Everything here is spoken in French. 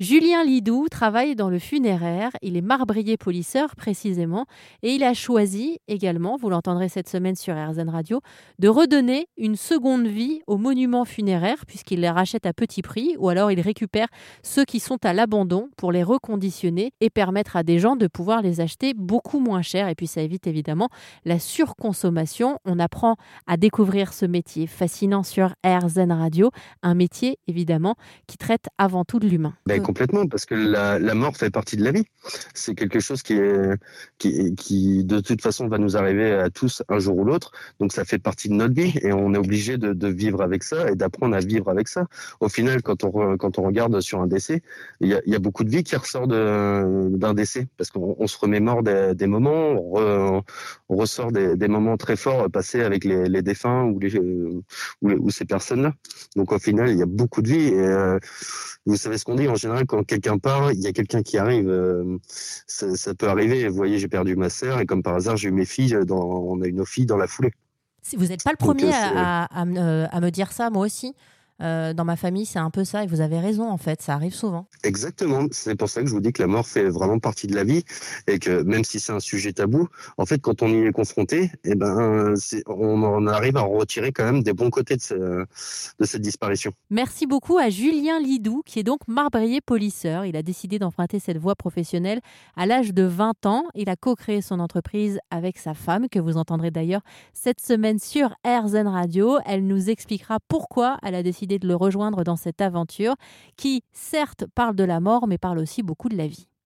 Julien Lidou travaille dans le funéraire, il est marbrier polisseur précisément, et il a choisi également, vous l'entendrez cette semaine sur RZN Radio, de redonner une seconde vie aux monuments funéraires puisqu'il les rachète à petit prix ou alors il récupère ceux qui sont à l'abandon pour les reconditionner et permettre à des gens de pouvoir les acheter beaucoup moins cher et puis ça évite évidemment la surconsommation. On apprend à découvrir ce métier fascinant sur RZN Radio, un métier évidemment qui traite avant tout de l'humain. Ben, complètement, parce que la, mort fait partie de la vie. C'est quelque chose qui, est, qui, qui, de toute façon, va nous arriver à tous un jour ou l'autre. Donc, ça fait partie de notre vie et on est obligé de, de vivre avec ça et d'apprendre à vivre avec ça. Au final, quand on, quand on regarde sur un décès, il y a, y a beaucoup de vie qui ressort d'un décès parce qu'on on se remémore des, des moments, on, ressort des, des, moments très forts passés avec les, les défunts ou, les, ou, ou ces personnes-là. Donc, au final, il y a beaucoup de vie et euh, vous savez ce qu'on dit en général quand quelqu'un part, il y a quelqu'un qui arrive. Euh, ça, peut arriver. Vous voyez, j'ai perdu ma sœur et comme par hasard, j'ai eu mes filles. Dans, on a eu nos filles dans la foulée. Vous n'êtes pas le premier à, à, me dire ça, moi aussi. Euh, dans ma famille, c'est un peu ça, et vous avez raison, en fait, ça arrive souvent. Exactement, c'est pour ça que je vous dis que la mort fait vraiment partie de la vie, et que même si c'est un sujet tabou, en fait, quand on y est confronté, eh ben, on, on arrive à en retirer quand même des bons côtés de, de cette disparition. Merci beaucoup à Julien Lidou, qui est donc marbrier polisseur. Il a décidé d'emprunter cette voie professionnelle à l'âge de 20 ans. Il a co-créé son entreprise avec sa femme, que vous entendrez d'ailleurs cette semaine sur RZN Radio. Elle nous expliquera pourquoi elle a de le rejoindre dans cette aventure qui, certes, parle de la mort, mais parle aussi beaucoup de la vie.